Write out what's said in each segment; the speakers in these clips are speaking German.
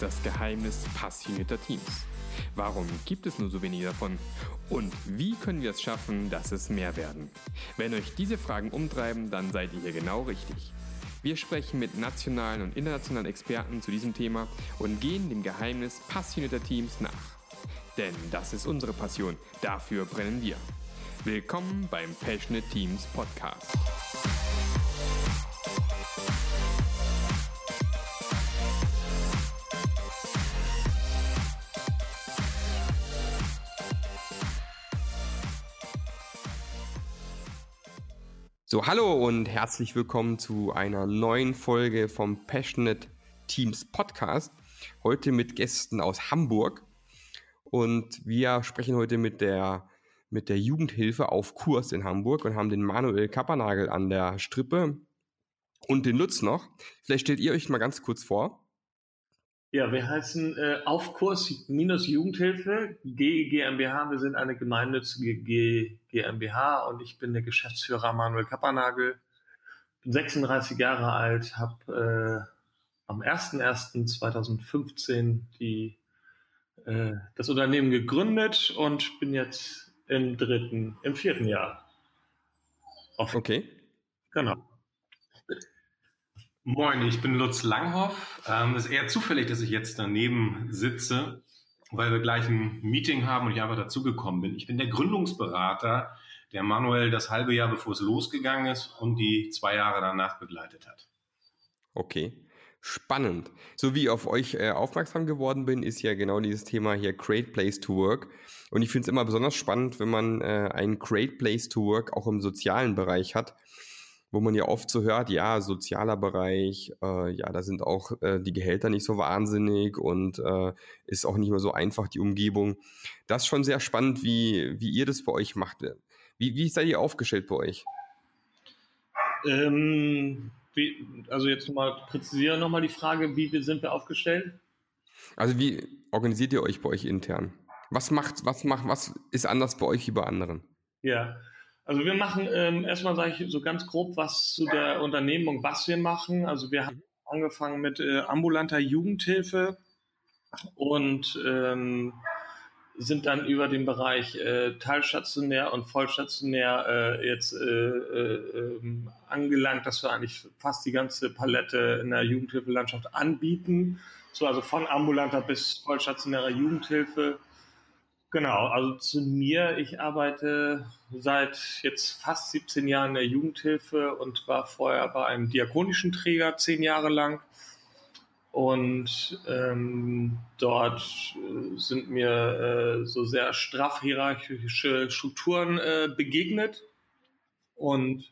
das Geheimnis passionierter Teams? Warum gibt es nur so wenige davon? Und wie können wir es schaffen, dass es mehr werden? Wenn euch diese Fragen umtreiben, dann seid ihr hier genau richtig. Wir sprechen mit nationalen und internationalen Experten zu diesem Thema und gehen dem Geheimnis passionierter Teams nach. Denn das ist unsere Passion, dafür brennen wir. Willkommen beim Passionate Teams Podcast. So, hallo und herzlich willkommen zu einer neuen Folge vom Passionate Teams Podcast. Heute mit Gästen aus Hamburg. Und wir sprechen heute mit der, mit der Jugendhilfe auf Kurs in Hamburg und haben den Manuel Kappernagel an der Strippe und den Lutz noch. Vielleicht stellt ihr euch mal ganz kurz vor. Ja, wir heißen äh, Aufkurs minus Jugendhilfe, G GmbH. Wir sind eine gemeinnützige G GmbH und ich bin der Geschäftsführer Manuel Kappernagel. Bin 36 Jahre alt, habe äh, am 01.01.2015 die äh, das Unternehmen gegründet und bin jetzt im dritten, im vierten Jahr. Okay. Genau. Moin, ich bin Lutz Langhoff. Ähm, es ist eher zufällig, dass ich jetzt daneben sitze, weil wir gleich ein Meeting haben und ich einfach dazugekommen bin. Ich bin der Gründungsberater, der Manuel das halbe Jahr, bevor es losgegangen ist und die zwei Jahre danach begleitet hat. Okay. Spannend. So wie ich auf euch äh, aufmerksam geworden bin, ist ja genau dieses Thema hier Great Place to Work. Und ich finde es immer besonders spannend, wenn man äh, ein Great Place to Work auch im sozialen Bereich hat wo man ja oft so hört, ja, sozialer Bereich, äh, ja, da sind auch äh, die Gehälter nicht so wahnsinnig und äh, ist auch nicht mehr so einfach die Umgebung. Das ist schon sehr spannend, wie, wie ihr das bei euch macht. Wie, wie seid ihr aufgestellt bei euch? Ähm, wie, also jetzt nochmal, präzisieren nochmal die Frage, wie sind wir aufgestellt? Also wie organisiert ihr euch bei euch intern? Was macht, was macht, was ist anders bei euch wie bei anderen? Ja, also wir machen ähm, erstmal sage ich so ganz grob was zu der Unternehmung, was wir machen. Also wir haben angefangen mit äh, ambulanter Jugendhilfe und ähm, sind dann über den Bereich äh, teilstationär und vollstationär äh, jetzt äh, äh, ähm, angelangt, dass wir eigentlich fast die ganze Palette in der Jugendhilfelandschaft anbieten. So also von ambulanter bis vollstationärer Jugendhilfe Genau, also zu mir, ich arbeite seit jetzt fast 17 Jahren in der Jugendhilfe und war vorher bei einem diakonischen Träger zehn Jahre lang. Und ähm, dort äh, sind mir äh, so sehr straff hierarchische Strukturen äh, begegnet. Und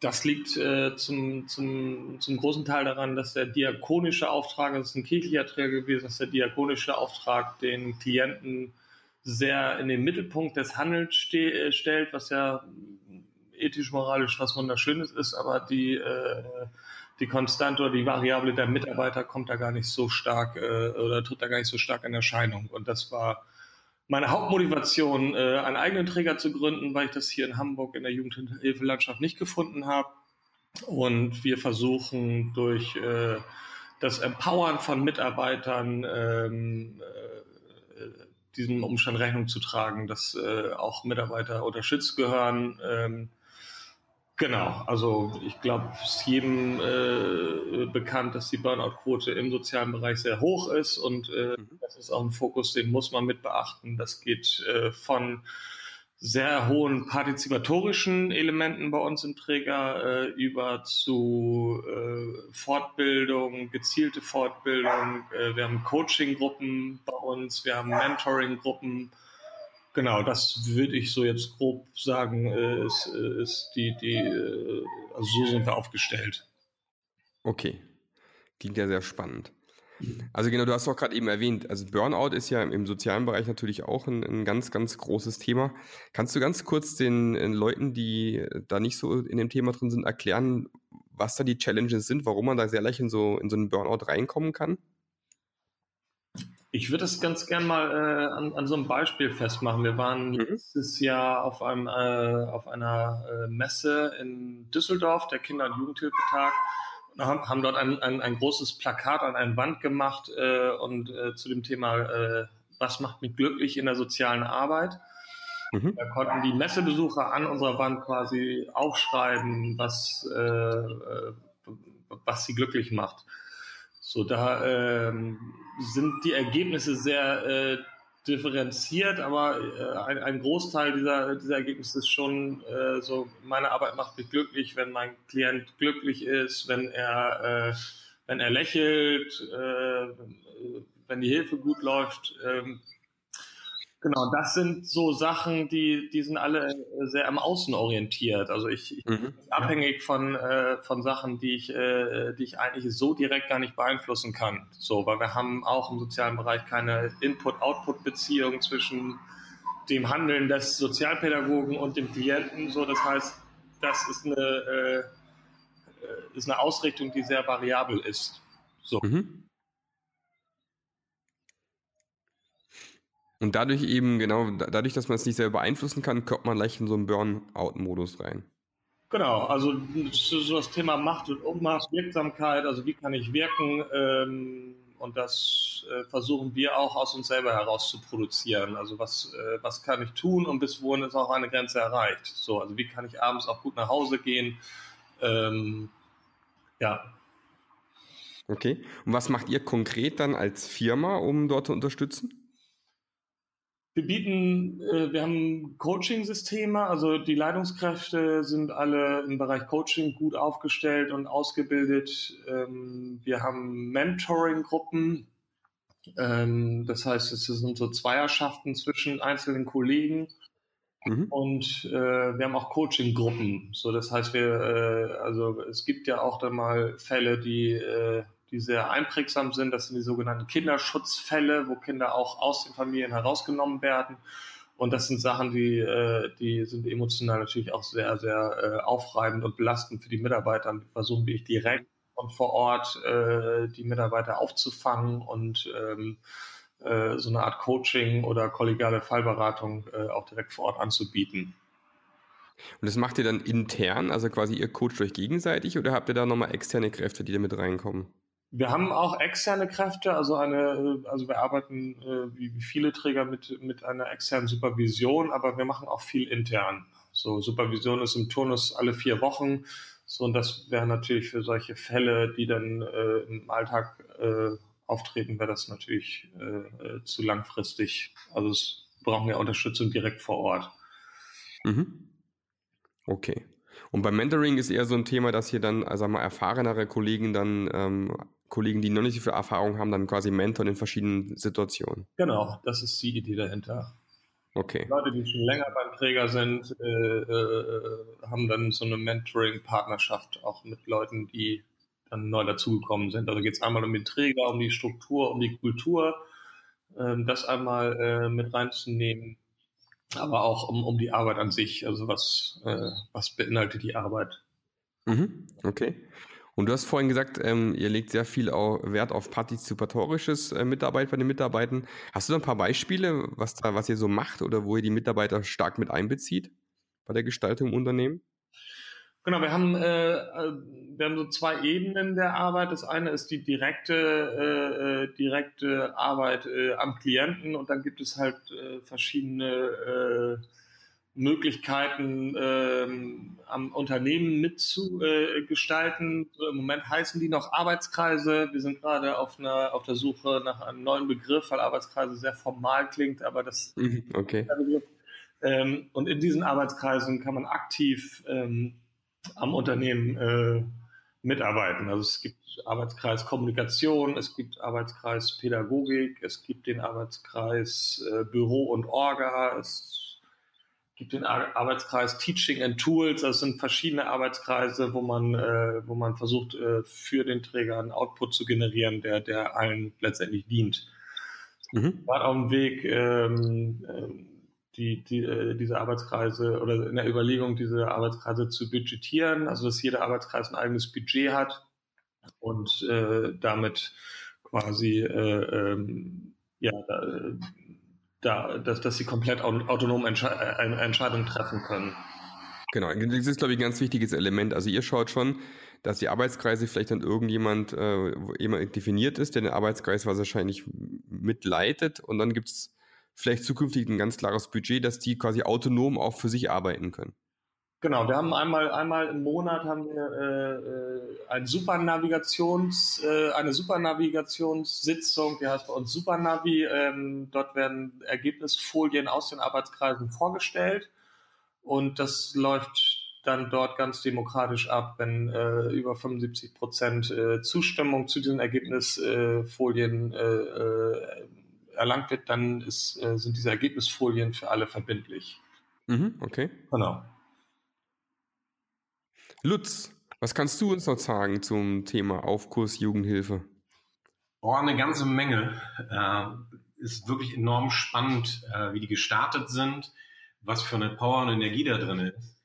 das liegt äh, zum, zum, zum großen Teil daran, dass der diakonische Auftrag, das ist ein kirchlicher Träger gewesen, dass der diakonische Auftrag den Klienten sehr in den Mittelpunkt des Handelns ste äh, stellt, was ja ethisch, moralisch was wunderschönes ist, aber die, äh, die Konstante oder die Variable der Mitarbeiter kommt da gar nicht so stark äh, oder tritt da gar nicht so stark in Erscheinung. Und das war meine Hauptmotivation, äh, einen eigenen Träger zu gründen, weil ich das hier in Hamburg in der Jugendhilfelandschaft nicht gefunden habe. Und wir versuchen durch äh, das Empowern von Mitarbeitern ähm, äh, diesem Umstand Rechnung zu tragen, dass äh, auch Mitarbeiter unter Schutz gehören. Ähm, genau, also ich glaube, es ist jedem äh, bekannt, dass die Burnout-Quote im sozialen Bereich sehr hoch ist und äh, mhm. das ist auch ein Fokus, den muss man mit beachten. Das geht äh, von sehr hohen partizipatorischen Elementen bei uns im Träger äh, über zu äh, Fortbildung, gezielte Fortbildung. Äh, wir haben Coaching-Gruppen bei uns, wir haben Mentoring-Gruppen. Genau, das würde ich so jetzt grob sagen, äh, ist, äh, ist die, die, äh, also so sind wir aufgestellt. Okay, klingt ja sehr spannend. Also genau, du hast auch gerade eben erwähnt, also Burnout ist ja im sozialen Bereich natürlich auch ein, ein ganz, ganz großes Thema. Kannst du ganz kurz den, den Leuten, die da nicht so in dem Thema drin sind, erklären, was da die Challenges sind, warum man da sehr leicht in so, in so einen Burnout reinkommen kann? Ich würde das ganz gern mal äh, an, an so einem Beispiel festmachen. Wir waren mhm. letztes Jahr auf, einem, äh, auf einer äh, Messe in Düsseldorf, der Kinder- und Jugendhilfetag. Haben, haben dort ein, ein, ein, großes Plakat an eine Wand gemacht äh, und äh, zu dem Thema, äh, was macht mich glücklich in der sozialen Arbeit. Mhm. Da konnten die Messebesucher an unserer Wand quasi aufschreiben, was, äh, äh, was sie glücklich macht. So, da ähm, sind die Ergebnisse sehr äh, differenziert, aber äh, ein, ein, Großteil dieser, dieser Ergebnisse ist schon äh, so, meine Arbeit macht mich glücklich, wenn mein Klient glücklich ist, wenn er, äh, wenn er lächelt, äh, wenn die Hilfe gut läuft. Ähm, Genau, das sind so Sachen, die, die sind alle sehr am Außen orientiert. Also ich, ich mhm. bin abhängig von, äh, von Sachen, die ich, äh, die ich eigentlich so direkt gar nicht beeinflussen kann. So, weil wir haben auch im sozialen Bereich keine Input-Output-Beziehung zwischen dem Handeln des Sozialpädagogen und dem Klienten. So, das heißt, das ist eine, äh, ist eine Ausrichtung, die sehr variabel ist. So. Mhm. Und dadurch eben, genau, dadurch, dass man es nicht selber beeinflussen kann, kommt man leicht in so einen Burnout-Modus rein. Genau, also so das Thema Macht und Ummaß, Wirksamkeit, also wie kann ich wirken ähm, und das äh, versuchen wir auch aus uns selber heraus zu produzieren. Also was, äh, was kann ich tun und bis wohin ist auch eine Grenze erreicht. So, also wie kann ich abends auch gut nach Hause gehen. Ähm, ja. Okay, und was macht ihr konkret dann als Firma, um dort zu unterstützen? Wir bieten, äh, wir haben Coaching-Systeme, also die Leitungskräfte sind alle im Bereich Coaching gut aufgestellt und ausgebildet. Ähm, wir haben Mentoring-Gruppen, ähm, das heißt, es sind so Zweierschaften zwischen einzelnen Kollegen. Mhm. Und äh, wir haben auch Coaching-Gruppen. So, das heißt, wir, äh, also es gibt ja auch dann mal Fälle, die äh, die sehr einprägsam sind. Das sind die sogenannten Kinderschutzfälle, wo Kinder auch aus den Familien herausgenommen werden. Und das sind Sachen, die, äh, die sind emotional natürlich auch sehr, sehr äh, aufreibend und belastend für die Mitarbeiter. Und versuchen wir direkt und vor Ort äh, die Mitarbeiter aufzufangen und ähm, so eine Art Coaching oder kollegiale Fallberatung auch direkt vor Ort anzubieten. Und das macht ihr dann intern, also quasi ihr coacht euch gegenseitig oder habt ihr da nochmal externe Kräfte, die da mit reinkommen? Wir haben auch externe Kräfte, also eine, also wir arbeiten äh, wie, wie viele Träger mit, mit einer externen Supervision, aber wir machen auch viel intern. So, Supervision ist im Turnus alle vier Wochen. So, und das wäre natürlich für solche Fälle, die dann äh, im Alltag äh, auftreten, wäre das natürlich äh, äh zu langfristig. Also es brauchen wir Unterstützung direkt vor Ort. Mhm. Okay. Und beim Mentoring ist eher so ein Thema, dass hier dann, also mal erfahrenere Kollegen dann ähm, Kollegen, die noch nicht so viel Erfahrung haben, dann quasi mentoren in verschiedenen Situationen. Genau, das ist die Idee dahinter. Okay. Leute, die schon länger beim Träger sind, äh, äh, haben dann so eine Mentoring-Partnerschaft auch mit Leuten, die dann neu dazugekommen sind. Also geht es einmal um den Träger, um die Struktur, um die Kultur, äh, das einmal äh, mit reinzunehmen, aber auch um, um die Arbeit an sich. Also was, äh, was beinhaltet die Arbeit? Mhm. Okay. Und du hast vorhin gesagt, ähm, ihr legt sehr viel Wert auf partizipatorisches äh, Mitarbeit bei den Mitarbeitern. Hast du da ein paar Beispiele, was, da, was ihr so macht oder wo ihr die Mitarbeiter stark mit einbezieht bei der Gestaltung im Unternehmen? Genau, wir haben, äh, äh wir haben so zwei Ebenen der Arbeit. Das eine ist die direkte, äh, äh direkte Arbeit äh, am Klienten und dann gibt es halt äh, verschiedene äh, Möglichkeiten ähm, am Unternehmen mitzugestalten. Äh, Im Moment heißen die noch Arbeitskreise. Wir sind gerade auf, einer, auf der Suche nach einem neuen Begriff, weil Arbeitskreise sehr formal klingt, aber das mhm, okay. Ähm, und in diesen Arbeitskreisen kann man aktiv ähm, am Unternehmen äh, mitarbeiten. Also es gibt Arbeitskreis Kommunikation, es gibt Arbeitskreis Pädagogik, es gibt den Arbeitskreis äh, Büro und Orga, es gibt den Arbeitskreis Teaching and Tools. Das sind verschiedene Arbeitskreise, wo man, äh, wo man versucht, äh, für den Träger einen Output zu generieren, der, der allen letztendlich dient. Mhm. War auf dem Weg, ähm, ähm, die, die, äh, diese Arbeitskreise oder in der Überlegung, diese Arbeitskreise zu budgetieren, also dass jeder Arbeitskreis ein eigenes Budget hat und äh, damit quasi äh, ähm, ja, da, dass, dass sie komplett autonom Entsche äh, Entscheidungen treffen können. Genau, das ist, glaube ich, ein ganz wichtiges Element. Also ihr schaut schon, dass die Arbeitskreise vielleicht dann irgendjemand äh, jemand definiert ist, der den Arbeitskreis wahrscheinlich mitleitet und dann gibt es vielleicht zukünftig ein ganz klares Budget, dass die quasi autonom auch für sich arbeiten können. Genau, wir haben einmal, einmal im Monat haben wir äh, äh ein Supernavigations, äh, eine Supernavigationssitzung, die heißt bei uns Supernavi. Ähm, dort werden Ergebnisfolien aus den Arbeitskreisen vorgestellt und das läuft dann dort ganz demokratisch ab, wenn äh, über 75 Prozent äh, Zustimmung zu diesen Ergebnisfolien äh, äh, erlangt wird, dann ist, äh, sind diese Ergebnisfolien für alle verbindlich. Mhm, okay. Genau. Lutz, was kannst du uns noch sagen zum Thema Aufkurs Jugendhilfe? Oh, eine ganze Menge. Äh, ist wirklich enorm spannend, äh, wie die gestartet sind, was für eine Power und Energie da drin ist.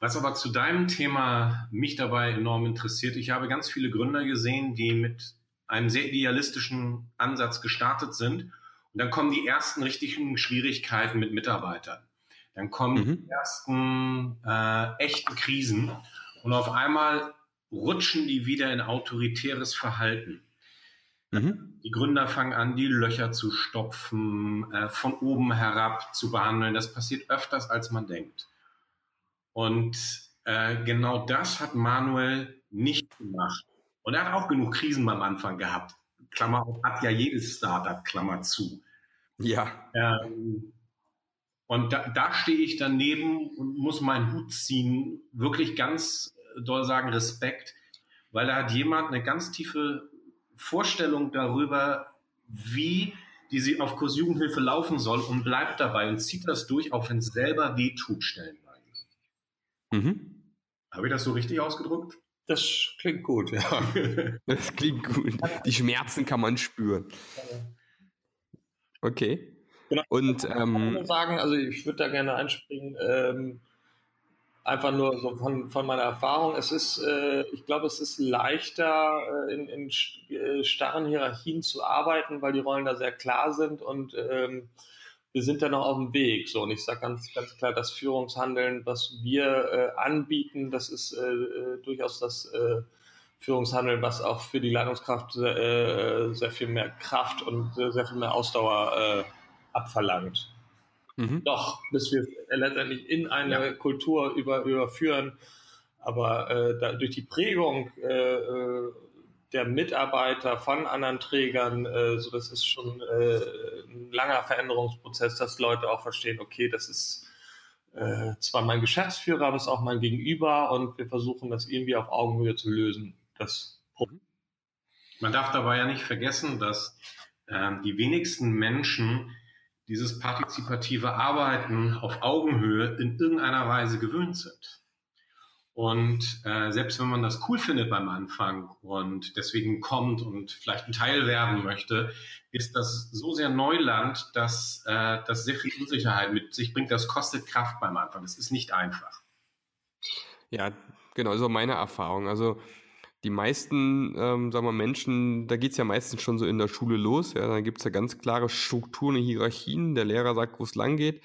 Was aber zu deinem Thema mich dabei enorm interessiert, ich habe ganz viele Gründer gesehen, die mit einem sehr idealistischen Ansatz gestartet sind. Und dann kommen die ersten richtigen Schwierigkeiten mit Mitarbeitern. Dann kommen mhm. die ersten äh, echten Krisen und auf einmal rutschen die wieder in autoritäres Verhalten. Mhm. Die Gründer fangen an, die Löcher zu stopfen, äh, von oben herab zu behandeln. Das passiert öfters, als man denkt. Und äh, genau das hat Manuel nicht gemacht. Und er hat auch genug Krisen am Anfang gehabt. Klammer auf, hat ja jedes Startup, Klammer zu. Ja. Ähm, und da, da stehe ich daneben und muss meinen Hut ziehen, wirklich ganz doll sagen Respekt, weil da hat jemand eine ganz tiefe Vorstellung darüber, wie die auf Kurs Jugendhilfe laufen soll und bleibt dabei und zieht das durch, auch wenn es selber weh tut, stellenweise. Mhm. Habe ich das so richtig ausgedrückt? Das klingt gut, ja. das klingt gut. Die Schmerzen kann man spüren. Okay. Genau. Und ähm, sagen, also ich würde da gerne einspringen. Ähm, einfach nur so von, von meiner Erfahrung. Es ist, äh, ich glaube, es ist leichter, äh, in, in äh, starren Hierarchien zu arbeiten, weil die Rollen da sehr klar sind und ähm, wir sind da noch auf dem Weg. So, und ich sage ganz, ganz klar, das Führungshandeln, was wir äh, anbieten, das ist äh, äh durchaus das äh, Führungshandeln, was auch für die Leitungskraft äh, sehr viel mehr Kraft und sehr viel mehr Ausdauer äh, abverlangt. Mhm. Doch, bis wir letztendlich in eine ja. Kultur über, überführen. Aber äh, da, durch die Prägung äh, äh, der Mitarbeiter von anderen Trägern, äh, so das ist schon äh, ein langer Veränderungsprozess, dass Leute auch verstehen, okay, das ist äh, zwar mein Geschäftsführer, aber es ist auch mein Gegenüber und wir versuchen das irgendwie auf Augenhöhe zu lösen. Das Problem. Man darf dabei ja nicht vergessen, dass ähm, die wenigsten Menschen dieses partizipative Arbeiten auf Augenhöhe in irgendeiner Weise gewöhnt sind. Und äh, selbst wenn man das cool findet beim Anfang und deswegen kommt und vielleicht ein Teil werden möchte, ist das so sehr Neuland, dass äh, das sehr viel Unsicherheit mit sich bringt. Das kostet Kraft beim Anfang. Das ist nicht einfach. Ja, genau, so meine Erfahrung. Also die meisten, ähm, sagen wir, Menschen, da geht's ja meistens schon so in der Schule los. Ja, da gibt's ja ganz klare Strukturen und Hierarchien. Der Lehrer sagt, wo es lang geht.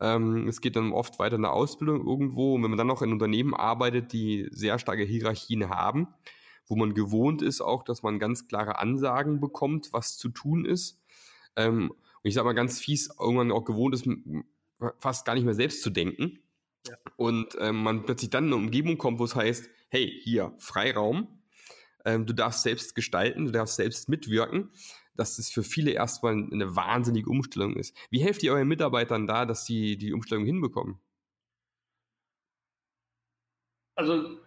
Ähm, es geht dann oft weiter in der Ausbildung irgendwo. Und wenn man dann noch in Unternehmen arbeitet, die sehr starke Hierarchien haben, wo man gewohnt ist auch, dass man ganz klare Ansagen bekommt, was zu tun ist. Ähm, und ich sage mal ganz fies, irgendwann auch gewohnt ist, fast gar nicht mehr selbst zu denken. Ja. Und ähm, man plötzlich dann in eine Umgebung kommt, wo es heißt, hey, hier, Freiraum, ähm, du darfst selbst gestalten, du darfst selbst mitwirken, dass das für viele erstmal eine wahnsinnige Umstellung ist. Wie helft ihr euren Mitarbeitern da, dass sie die Umstellung hinbekommen? Also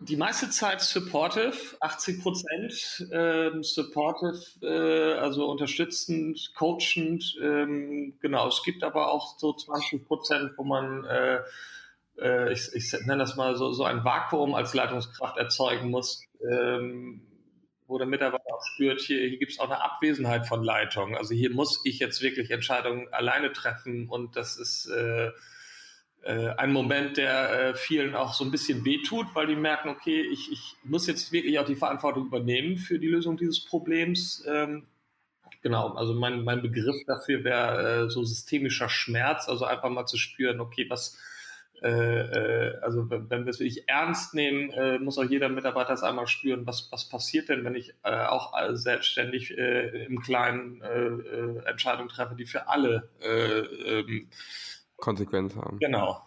die meiste Zeit supportive, 80 Prozent ähm, supportive, äh, also unterstützend, coachend. Ähm, genau, es gibt aber auch so 20 Prozent, wo man äh, äh, ich, ich nenne das mal so, so ein Vakuum als Leitungskraft erzeugen muss, ähm, wo der Mitarbeiter auch spürt, hier, hier gibt es auch eine Abwesenheit von Leitung. Also hier muss ich jetzt wirklich Entscheidungen alleine treffen und das ist äh, äh, ein Moment, der äh, vielen auch so ein bisschen wehtut, weil die merken, okay, ich, ich muss jetzt wirklich auch die Verantwortung übernehmen für die Lösung dieses Problems. Ähm, genau, also mein, mein Begriff dafür wäre äh, so systemischer Schmerz, also einfach mal zu spüren, okay, was äh, äh, also wenn, wir es wirklich ernst nehmen, äh, muss auch jeder Mitarbeiter es einmal spüren, was, was passiert denn, wenn ich äh, auch selbstständig äh, im Kleinen äh, Entscheidungen treffe, die für alle äh, ähm, Konsequenz haben. Genau.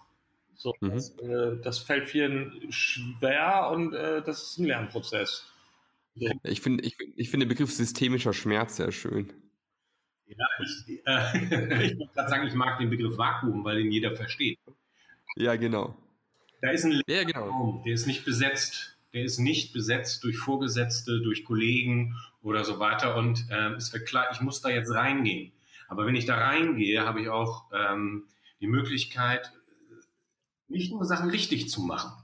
So, mhm. das, das, fällt vielen schwer und das ist ein Lernprozess. Ich finde ich, ich find den Begriff systemischer Schmerz sehr schön. Ja, ich, äh, ich würde gerade sagen, ich mag den Begriff Vakuum, weil ihn jeder versteht. Ja, genau. Da ist ein ja, genau. Raum, der ist nicht besetzt. Der ist nicht besetzt durch Vorgesetzte, durch Kollegen oder so weiter. Und ähm, es wird klar, ich muss da jetzt reingehen. Aber wenn ich da reingehe, habe ich auch ähm, die Möglichkeit, nicht nur Sachen richtig zu machen.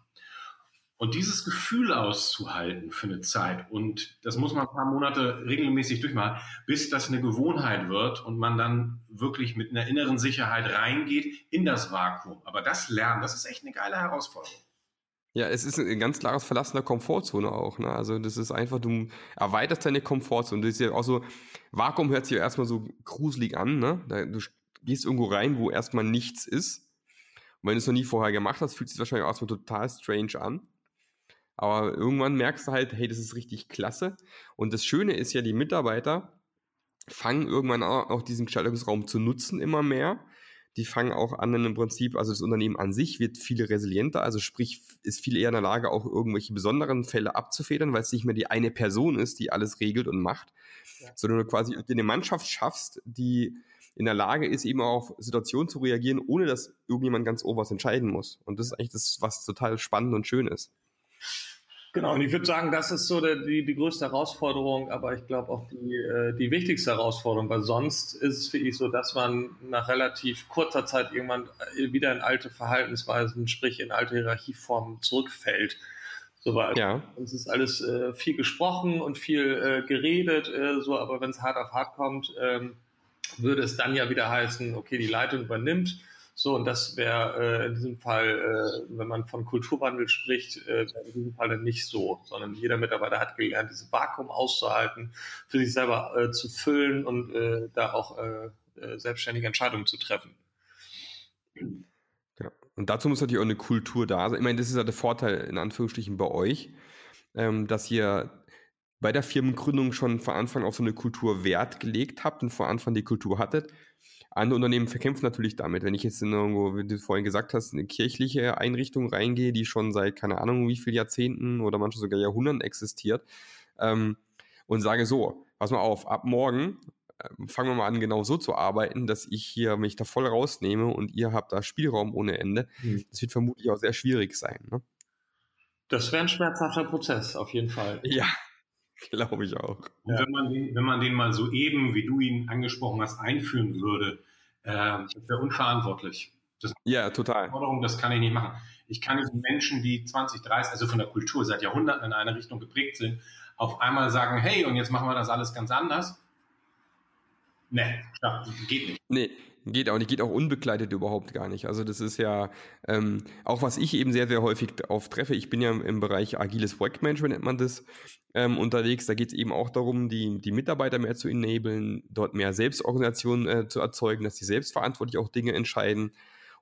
Und dieses Gefühl auszuhalten für eine Zeit, und das muss man ein paar Monate regelmäßig durchmachen, bis das eine Gewohnheit wird und man dann wirklich mit einer inneren Sicherheit reingeht in das Vakuum. Aber das Lernen, das ist echt eine geile Herausforderung. Ja, es ist ein ganz klares Verlassen der Komfortzone auch. Ne? Also das ist einfach, du erweiterst deine Komfortzone. Das ist ja auch so, Vakuum hört sich ja erstmal so gruselig an. Ne? Du gehst irgendwo rein, wo erstmal nichts ist. Und wenn du es noch nie vorher gemacht hast, fühlt es sich wahrscheinlich auch erstmal total strange an. Aber irgendwann merkst du halt, hey, das ist richtig klasse. Und das Schöne ist ja, die Mitarbeiter fangen irgendwann auch diesen Gestaltungsraum zu nutzen immer mehr. Die fangen auch an, im Prinzip, also das Unternehmen an sich wird viel resilienter, also sprich, ist viel eher in der Lage, auch irgendwelche besonderen Fälle abzufedern, weil es nicht mehr die eine Person ist, die alles regelt und macht, ja. sondern du quasi eine Mannschaft schaffst, die in der Lage ist, eben auch auf Situationen zu reagieren, ohne dass irgendjemand ganz oberst entscheiden muss. Und das ist eigentlich das, was total spannend und schön ist. Genau, und ich würde sagen, das ist so der, die, die größte Herausforderung, aber ich glaube auch die, äh, die wichtigste Herausforderung, weil sonst ist es wirklich so, dass man nach relativ kurzer Zeit irgendwann wieder in alte Verhaltensweisen, sprich in alte Hierarchieformen zurückfällt. So, weil ja. es ist alles äh, viel gesprochen und viel äh, geredet, äh, so, aber wenn es hart auf hart kommt, ähm, würde es dann ja wieder heißen, okay, die Leitung übernimmt so, und das wäre äh, in diesem Fall, äh, wenn man von Kulturwandel spricht, äh, in diesem Fall dann nicht so, sondern jeder Mitarbeiter hat gelernt, dieses Vakuum auszuhalten, für sich selber äh, zu füllen und äh, da auch äh, äh, selbstständige Entscheidungen zu treffen. Ja. Und dazu muss natürlich auch eine Kultur da sein. Ich meine, das ist ja der Vorteil in Anführungsstrichen bei euch, ähm, dass ihr bei der Firmengründung schon von Anfang auf so eine Kultur Wert gelegt habt und von Anfang die Kultur hattet. Andere Unternehmen verkämpfen natürlich damit. Wenn ich jetzt in irgendwo, wie du vorhin gesagt hast, eine kirchliche Einrichtung reingehe, die schon seit keine Ahnung wie vielen Jahrzehnten oder manchmal sogar Jahrhunderten existiert, ähm, und sage so, pass mal auf, ab morgen äh, fangen wir mal an, genau so zu arbeiten, dass ich hier mich da voll rausnehme und ihr habt da Spielraum ohne Ende. Mhm. Das wird vermutlich auch sehr schwierig sein. Ne? Das wäre ein schmerzhafter Prozess, auf jeden Fall. Ja, Glaube ich auch. Und wenn man, den, wenn man den mal so eben, wie du ihn angesprochen hast, einführen würde, äh, das wäre unverantwortlich. Das ja, total. Forderung, das kann ich nicht machen. Ich kann diesen Menschen, die 20, 30, also von der Kultur seit Jahrhunderten in eine Richtung geprägt sind, auf einmal sagen, hey, und jetzt machen wir das alles ganz anders. Nee, geht nicht. Nee, Geht auch nicht, geht auch unbegleitet überhaupt gar nicht. Also das ist ja ähm, auch, was ich eben sehr, sehr häufig oft treffe. Ich bin ja im Bereich agiles Projektmanagement, nennt man das, ähm, unterwegs. Da geht es eben auch darum, die, die Mitarbeiter mehr zu enablen, dort mehr Selbstorganisation äh, zu erzeugen, dass sie selbstverantwortlich auch Dinge entscheiden.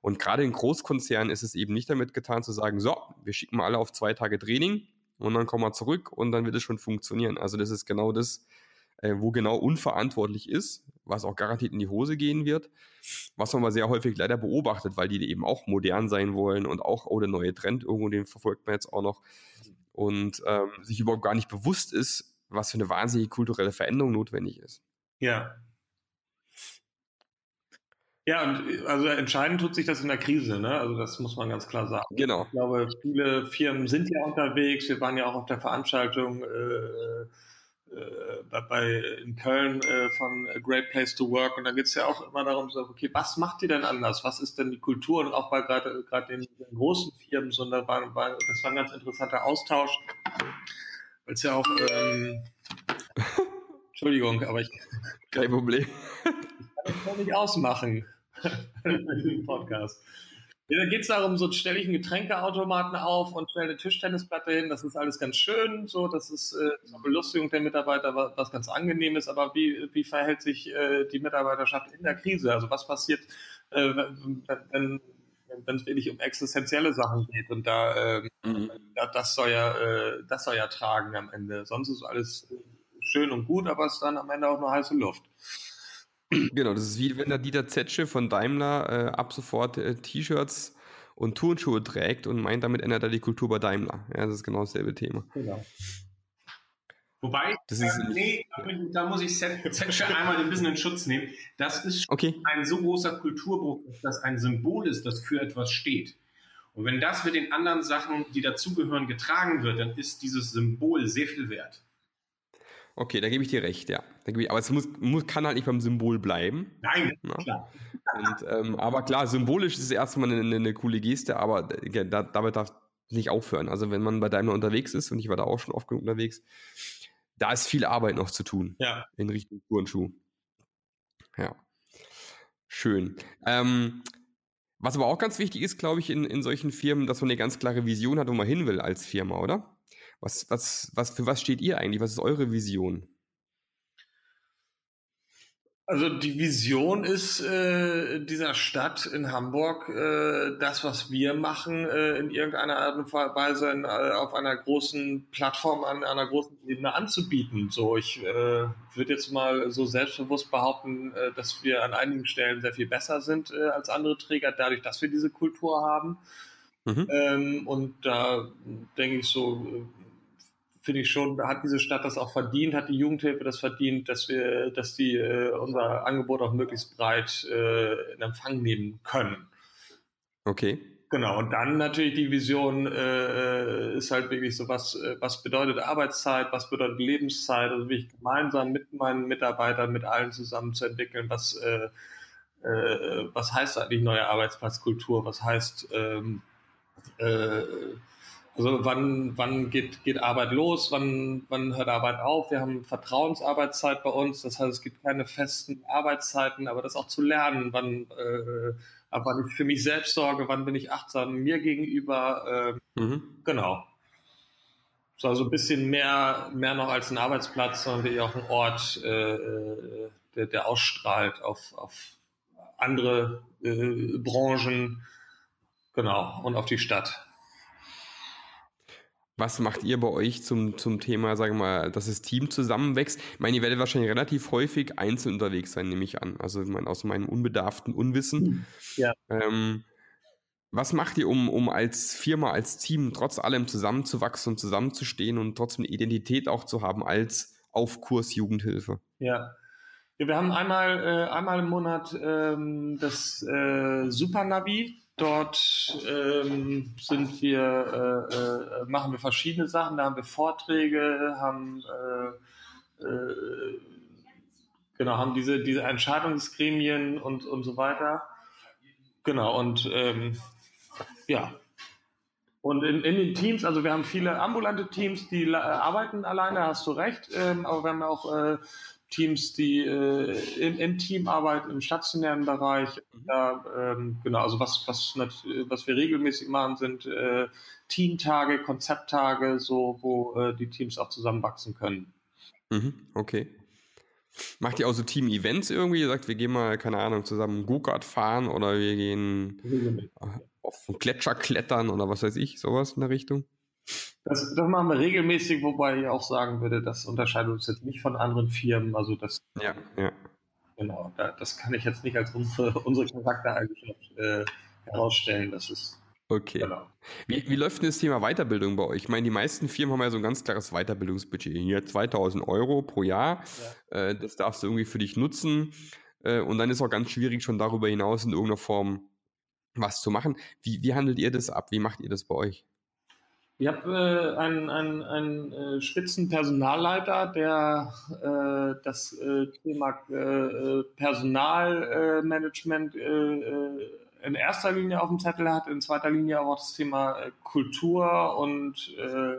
Und gerade in Großkonzernen ist es eben nicht damit getan zu sagen, so, wir schicken mal alle auf zwei Tage Training und dann kommen wir zurück und dann wird es schon funktionieren. Also das ist genau das, äh, wo genau unverantwortlich ist, was auch garantiert in die Hose gehen wird, was man aber sehr häufig leider beobachtet, weil die eben auch modern sein wollen und auch, oh, der neue Trend, irgendwo den verfolgt man jetzt auch noch und ähm, sich überhaupt gar nicht bewusst ist, was für eine wahnsinnige kulturelle Veränderung notwendig ist. Ja. Ja, und also entscheidend tut sich das in der Krise, ne? Also das muss man ganz klar sagen. Genau. Ich glaube, viele Firmen sind ja unterwegs. Wir waren ja auch auf der Veranstaltung äh, äh, bei, in Köln äh, von A Great Place to Work und da geht es ja auch immer darum, so, okay, was macht die denn anders? Was ist denn die Kultur? Und auch bei gerade gerade den, den, großen Firmen, so, da war, war, das war ein ganz interessanter Austausch, weil es ja auch ähm, Entschuldigung, aber ich kein Problem. Ich kann das nicht ausmachen. Podcast. Ja, da geht es darum, so stelle ich einen Getränkeautomaten auf und stelle eine Tischtennisplatte hin. Das ist alles ganz schön, so das ist äh, zur Belustigung der Mitarbeiter was, was, ganz angenehm ist. Aber wie, wie verhält sich äh, die Mitarbeiterschaft in der Krise? Also was passiert, äh, wenn, wenn wenn es wirklich um existenzielle Sachen geht. Und da, ähm, mhm. da das soll ja, äh, das soll ja tragen am Ende. Sonst ist alles schön und gut, aber es ist dann am Ende auch nur heiße Luft. Genau, das ist wie wenn der Dieter Zetsche von Daimler äh, ab sofort äh, T-Shirts und Turnschuhe trägt und meint, damit ändert er die Kultur bei Daimler. Ja, das ist genau dasselbe Thema. Genau. Wobei, das ist, äh, nee, da muss ich Zetsche einmal ein bisschen in Schutz nehmen. Das ist okay. ein so großer Kulturbruch, dass das ein Symbol ist, das für etwas steht. Und wenn das mit den anderen Sachen, die dazugehören, getragen wird, dann ist dieses Symbol sehr viel wert. Okay, da gebe ich dir recht, ja. Ich, aber es muss, muss, kann halt nicht beim Symbol bleiben. Nein, ja? klar. Und, ähm, aber klar, symbolisch ist es erstmal eine, eine coole Geste, aber da, damit darf nicht aufhören. Also wenn man bei Daimler unterwegs ist, und ich war da auch schon oft genug unterwegs, da ist viel Arbeit noch zu tun. Ja. In Richtung Turnschuh. Ja. Schön. Ähm, was aber auch ganz wichtig ist, glaube ich, in, in solchen Firmen, dass man eine ganz klare Vision hat, wo man hin will als Firma, oder? Was, was, was, für was steht ihr eigentlich? Was ist eure Vision? Also die Vision ist äh, dieser Stadt in Hamburg, äh, das, was wir machen, äh, in irgendeiner Art und Weise in, äh, auf einer großen Plattform, an einer großen Ebene anzubieten. So, ich äh, würde jetzt mal so selbstbewusst behaupten, äh, dass wir an einigen Stellen sehr viel besser sind als andere Träger, dadurch, dass wir diese Kultur haben. Mhm. Ähm, und da denke ich so, finde ich schon, hat diese Stadt das auch verdient, hat die Jugendhilfe das verdient, dass wir, dass die äh, unser Angebot auch möglichst breit äh, in Empfang nehmen können. Okay. Genau, und dann natürlich die Vision äh, ist halt wirklich so, was, äh, was bedeutet Arbeitszeit, was bedeutet Lebenszeit, also wirklich gemeinsam mit meinen Mitarbeitern, mit allen zusammen zu entwickeln, was, äh, äh, was heißt eigentlich neue Arbeitsplatzkultur, was heißt ähm, äh, also wann, wann geht, geht Arbeit los, wann, wann hört Arbeit auf? Wir haben Vertrauensarbeitszeit bei uns, das heißt, es gibt keine festen Arbeitszeiten, aber das auch zu lernen, wann, äh, ab wann ich für mich selbst sorge, wann bin ich achtsam mir gegenüber. Äh, mhm. Genau. So also ein bisschen mehr, mehr noch als ein Arbeitsplatz, sondern wirklich auch ein Ort, äh, äh, der, der ausstrahlt auf, auf andere äh, Branchen, genau, und auf die Stadt. Was macht ihr bei euch zum, zum Thema, sagen wir mal, dass das Team zusammenwächst? Ich meine, ihr werdet wahrscheinlich relativ häufig einzeln unterwegs sein, nehme ich an. Also ich meine, aus meinem unbedarften Unwissen. Hm, ja. Ähm, was macht ihr, um, um als Firma, als Team trotz allem zusammenzuwachsen und zusammenzustehen und trotzdem eine Identität auch zu haben als Aufkurs Jugendhilfe? Ja. ja wir haben einmal, äh, einmal im Monat ähm, das äh, Supernavi Dort ähm, sind wir, äh, äh, machen wir verschiedene Sachen. Da haben wir Vorträge, haben äh, äh, genau, haben diese, diese Entscheidungsgremien und, und so weiter. Genau, und ähm, ja. Und in, in den Teams, also wir haben viele ambulante Teams, die äh, arbeiten alleine, hast du recht, ähm, aber wir haben auch äh, Teams, die äh, in, in Teamarbeit im stationären Bereich, mhm. da, ähm, genau, also was, was, was wir regelmäßig machen, sind äh, Teamtage, Konzepttage, so, wo äh, die Teams auch zusammenwachsen können. Mhm, okay. Macht ihr auch so Team-Events irgendwie? Ihr sagt, wir gehen mal, keine Ahnung, zusammen Go-Kart fahren oder wir gehen auf einen Gletscher klettern oder was weiß ich, sowas in der Richtung? Das, das machen wir regelmäßig, wobei ich auch sagen würde, das unterscheidet uns jetzt nicht von anderen Firmen. Also das, ja, ja. Genau, das kann ich jetzt nicht als unsere, unsere Charaktereigenschaft äh, herausstellen. Das ist Okay. Genau. Wie, wie läuft denn das Thema Weiterbildung bei euch? Ich meine, die meisten Firmen haben ja so ein ganz klares Weiterbildungsbudget. Hier 2000 Euro pro Jahr. Ja. Äh, das darfst du irgendwie für dich nutzen. Äh, und dann ist auch ganz schwierig, schon darüber hinaus in irgendeiner Form was zu machen. Wie, wie handelt ihr das ab? Wie macht ihr das bei euch? Ich habe äh, einen, einen, einen äh, Spitzenpersonalleiter, der äh, das äh, Thema äh, äh, Personalmanagement in erster Linie auf dem Zettel hat, in zweiter Linie aber auch das Thema Kultur und äh,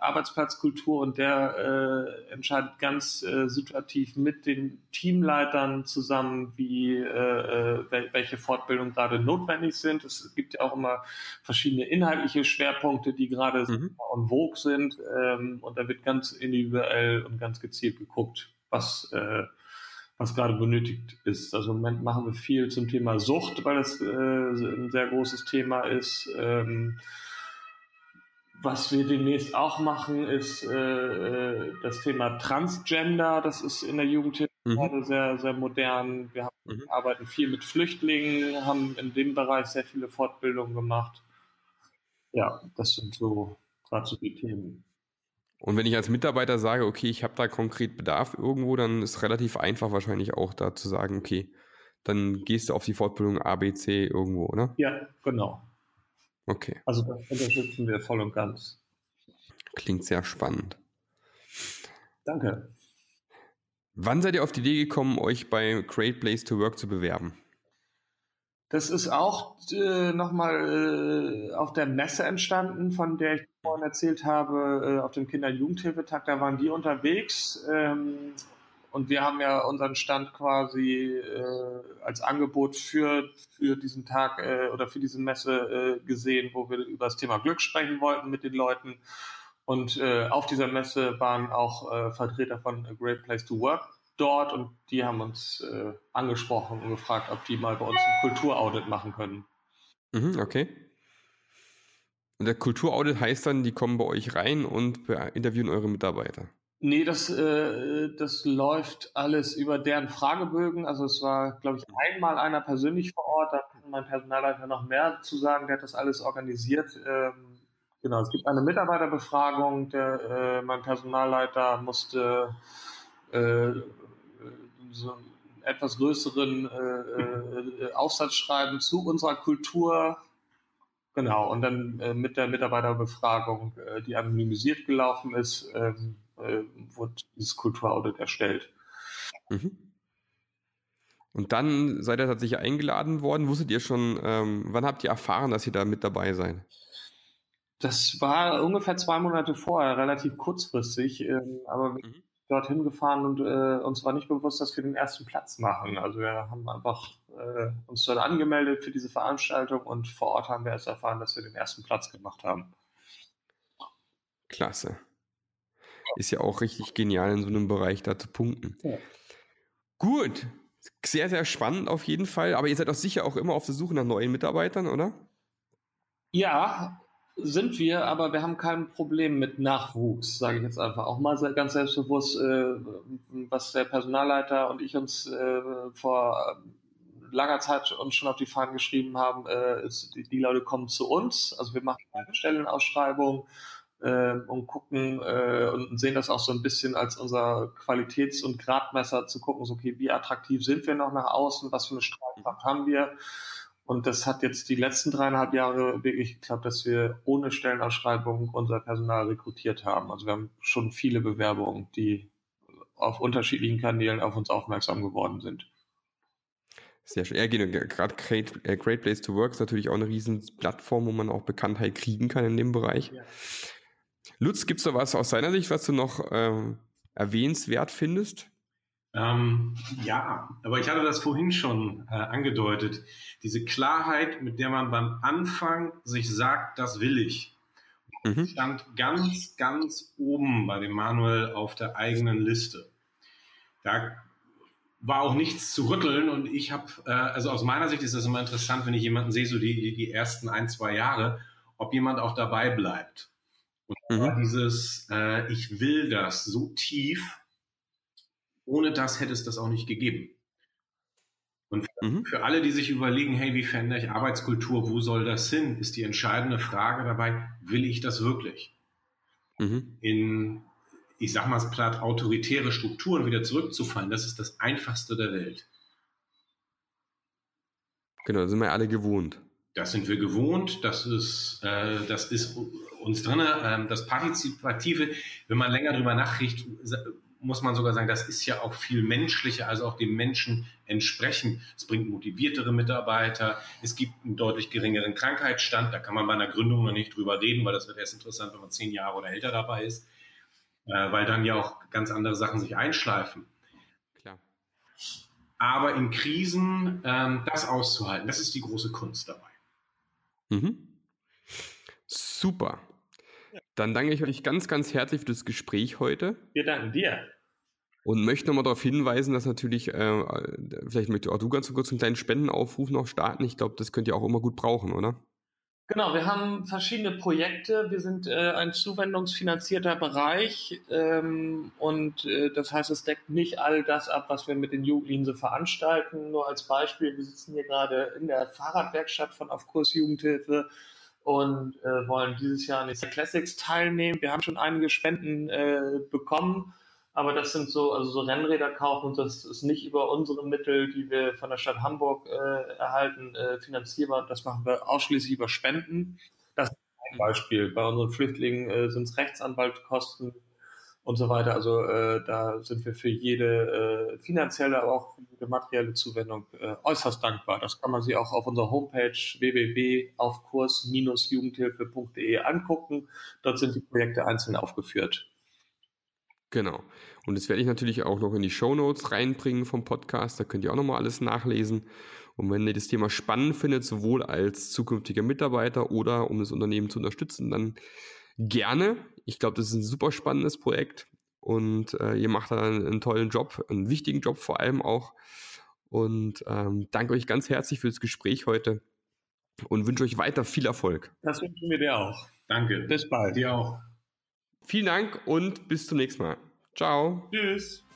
Arbeitsplatzkultur und der äh, entscheidet ganz äh, situativ mit den Teamleitern zusammen, wie äh, äh welche Fortbildungen gerade notwendig sind. Es gibt ja auch immer verschiedene inhaltliche Schwerpunkte, die gerade mhm. en vogue sind ähm, und da wird ganz individuell und ganz gezielt geguckt, was äh, was gerade benötigt ist. Also im Moment machen wir viel zum Thema Sucht, weil das äh, ein sehr großes Thema ist. Ähm, was wir demnächst auch machen, ist äh, äh das Thema Transgender. Das ist in der Jugendhilfe mhm. gerade sehr, sehr modern. Wir haben, mhm. arbeiten viel mit Flüchtlingen, haben in dem Bereich sehr viele Fortbildungen gemacht. Ja, das sind so gerade so die Themen. Und wenn ich als Mitarbeiter sage, okay, ich habe da konkret Bedarf irgendwo, dann ist es relativ einfach wahrscheinlich auch da zu sagen, okay, dann gehst du auf die Fortbildung ABC irgendwo, oder? Ja, genau. Okay. Also das unterstützen wir voll und ganz. Klingt sehr spannend. Danke. Wann seid ihr auf die Idee gekommen, euch bei Great Place to Work zu bewerben? Das ist auch äh, nochmal äh, auf der Messe entstanden, von der ich vorhin erzählt habe, äh, auf dem Kinder- und Jugendhilfetag. Da waren die unterwegs ähm, und wir haben ja unseren Stand quasi äh, als Angebot für, für diesen Tag äh, oder für diese Messe äh, gesehen, wo wir über das Thema Glück sprechen wollten mit den Leuten. Und äh, auf dieser Messe waren auch äh, Vertreter von A Great Place to Work dort und die haben uns äh, angesprochen und gefragt, ob die mal bei uns ein Kulturaudit machen können. Mhm, okay. Und der Kulturaudit heißt dann, die kommen bei euch rein und interviewen eure Mitarbeiter. Nee, das, äh, das läuft alles über deren Fragebögen. Also es war, glaube ich, einmal einer persönlich vor Ort, da kann mein Personalleiter noch mehr zu sagen, der hat das alles organisiert. Ähm, genau, es gibt eine Mitarbeiterbefragung, der, äh, mein Personalleiter musste äh, so einen etwas größeren äh, äh, Aufsatz schreiben zu unserer Kultur. Genau, und dann äh, mit der Mitarbeiterbefragung, äh, die anonymisiert gelaufen ist, ähm, äh, wurde dieses Kulturaudit erstellt. Mhm. Und dann seid ihr tatsächlich eingeladen worden. Wusstet ihr schon, ähm, wann habt ihr erfahren, dass ihr da mit dabei seid? Das war ungefähr zwei Monate vorher, relativ kurzfristig. Ähm, aber wir mhm. dorthin gefahren und äh, uns war nicht bewusst, dass wir den ersten Platz machen. Also wir haben einfach äh, uns dort angemeldet für diese Veranstaltung und vor Ort haben wir erst erfahren, dass wir den ersten Platz gemacht haben. Klasse ist ja auch richtig genial, in so einem Bereich da zu punkten. Ja. Gut, sehr, sehr spannend auf jeden Fall. Aber ihr seid doch sicher auch immer auf der Suche nach neuen Mitarbeitern, oder? Ja, sind wir, aber wir haben kein Problem mit Nachwuchs, sage ich jetzt einfach. Auch mal ganz selbstbewusst, äh, was der Personalleiter und ich uns äh, vor langer Zeit uns schon auf die Fahnen geschrieben haben, äh, ist, die, die, Leute kommen zu uns. Also wir machen eine Stellenausschreibung und gucken äh, und sehen das auch so ein bisschen als unser Qualitäts- und Gradmesser zu gucken, so, okay, wie attraktiv sind wir noch nach außen, was für eine Strahlkraft haben wir. Und das hat jetzt die letzten dreieinhalb Jahre wirklich geklappt, dass wir ohne Stellenausschreibung unser Personal rekrutiert haben. Also wir haben schon viele Bewerbungen, die auf unterschiedlichen Kanälen auf uns aufmerksam geworden sind. Sehr schön. Ja, gerade Great, äh, Great Place to Work ist natürlich auch eine riesen Plattform, wo man auch Bekanntheit kriegen kann in dem Bereich. Ja. Lutz, gibt es da was aus deiner Sicht, was du noch äh, erwähnenswert findest? Ähm, ja, aber ich hatte das vorhin schon äh, angedeutet. Diese Klarheit, mit der man beim Anfang sich sagt, das will ich, mhm. stand ganz, ganz oben bei dem Manuel auf der eigenen Liste. Da war auch nichts zu rütteln und ich habe, äh, also aus meiner Sicht ist das immer interessant, wenn ich jemanden sehe, so die, die ersten ein, zwei Jahre, ob jemand auch dabei bleibt. Und mhm. dieses, äh, ich will das so tief, ohne das hätte es das auch nicht gegeben. Und für, mhm. für, alle, die sich überlegen, hey, wie verändere ich Arbeitskultur, wo soll das hin, ist die entscheidende Frage dabei, will ich das wirklich? Mhm. In, ich sag mal platt, autoritäre Strukturen wieder zurückzufallen, das ist das Einfachste der Welt. Genau, das sind wir alle gewohnt. Das sind wir gewohnt, das ist, äh, das ist uns drin. Ähm, das Partizipative, wenn man länger drüber nachricht, muss man sogar sagen, das ist ja auch viel menschlicher, also auch dem Menschen entsprechen. Es bringt motiviertere Mitarbeiter, es gibt einen deutlich geringeren Krankheitsstand, da kann man bei einer Gründung noch nicht drüber reden, weil das wird erst interessant, wenn man zehn Jahre oder älter dabei ist, äh, weil dann ja auch ganz andere Sachen sich einschleifen. Klar. Aber in Krisen ähm, das auszuhalten, das ist die große Kunst dabei. Mhm. Super. Dann danke ich euch ganz, ganz herzlich für das Gespräch heute. Wir danken dir. Und möchte nochmal darauf hinweisen, dass natürlich, äh, vielleicht möchte auch du ganz kurz einen kleinen Spendenaufruf noch starten. Ich glaube, das könnt ihr auch immer gut brauchen, oder? Genau, wir haben verschiedene Projekte. Wir sind äh, ein zuwendungsfinanzierter Bereich ähm, und äh, das heißt, es deckt nicht all das ab, was wir mit den Jugendlichen so veranstalten. Nur als Beispiel, wir sitzen hier gerade in der Fahrradwerkstatt von Auf Kurs Jugendhilfe und äh, wollen dieses Jahr an den Classics teilnehmen. Wir haben schon einige Spenden äh, bekommen aber das sind so, also so Rennräder kaufen und das ist nicht über unsere Mittel, die wir von der Stadt Hamburg äh, erhalten, äh, finanzierbar. Das machen wir ausschließlich über Spenden. Das ist ein Beispiel. Bei unseren Flüchtlingen äh, sind es Rechtsanwaltkosten und so weiter. Also äh, da sind wir für jede äh, finanzielle, aber auch für jede materielle Zuwendung äh, äußerst dankbar. Das kann man sich auch auf unserer Homepage www.aufkurs-jugendhilfe.de angucken. Dort sind die Projekte einzeln aufgeführt. Genau. Und das werde ich natürlich auch noch in die Show Notes reinbringen vom Podcast. Da könnt ihr auch nochmal alles nachlesen. Und wenn ihr das Thema spannend findet, sowohl als zukünftiger Mitarbeiter oder um das Unternehmen zu unterstützen, dann gerne. Ich glaube, das ist ein super spannendes Projekt und äh, ihr macht da einen, einen, tollen Job, einen wichtigen Job vor allem auch. Und ähm, danke euch ganz herzlich für das Gespräch heute und wünsche euch weiter viel Erfolg. Das wünschen wir dir auch. Danke. Bis bald. Dir auch. Vielen Dank und bis zum nächsten Mal. Ciao. Tschüss.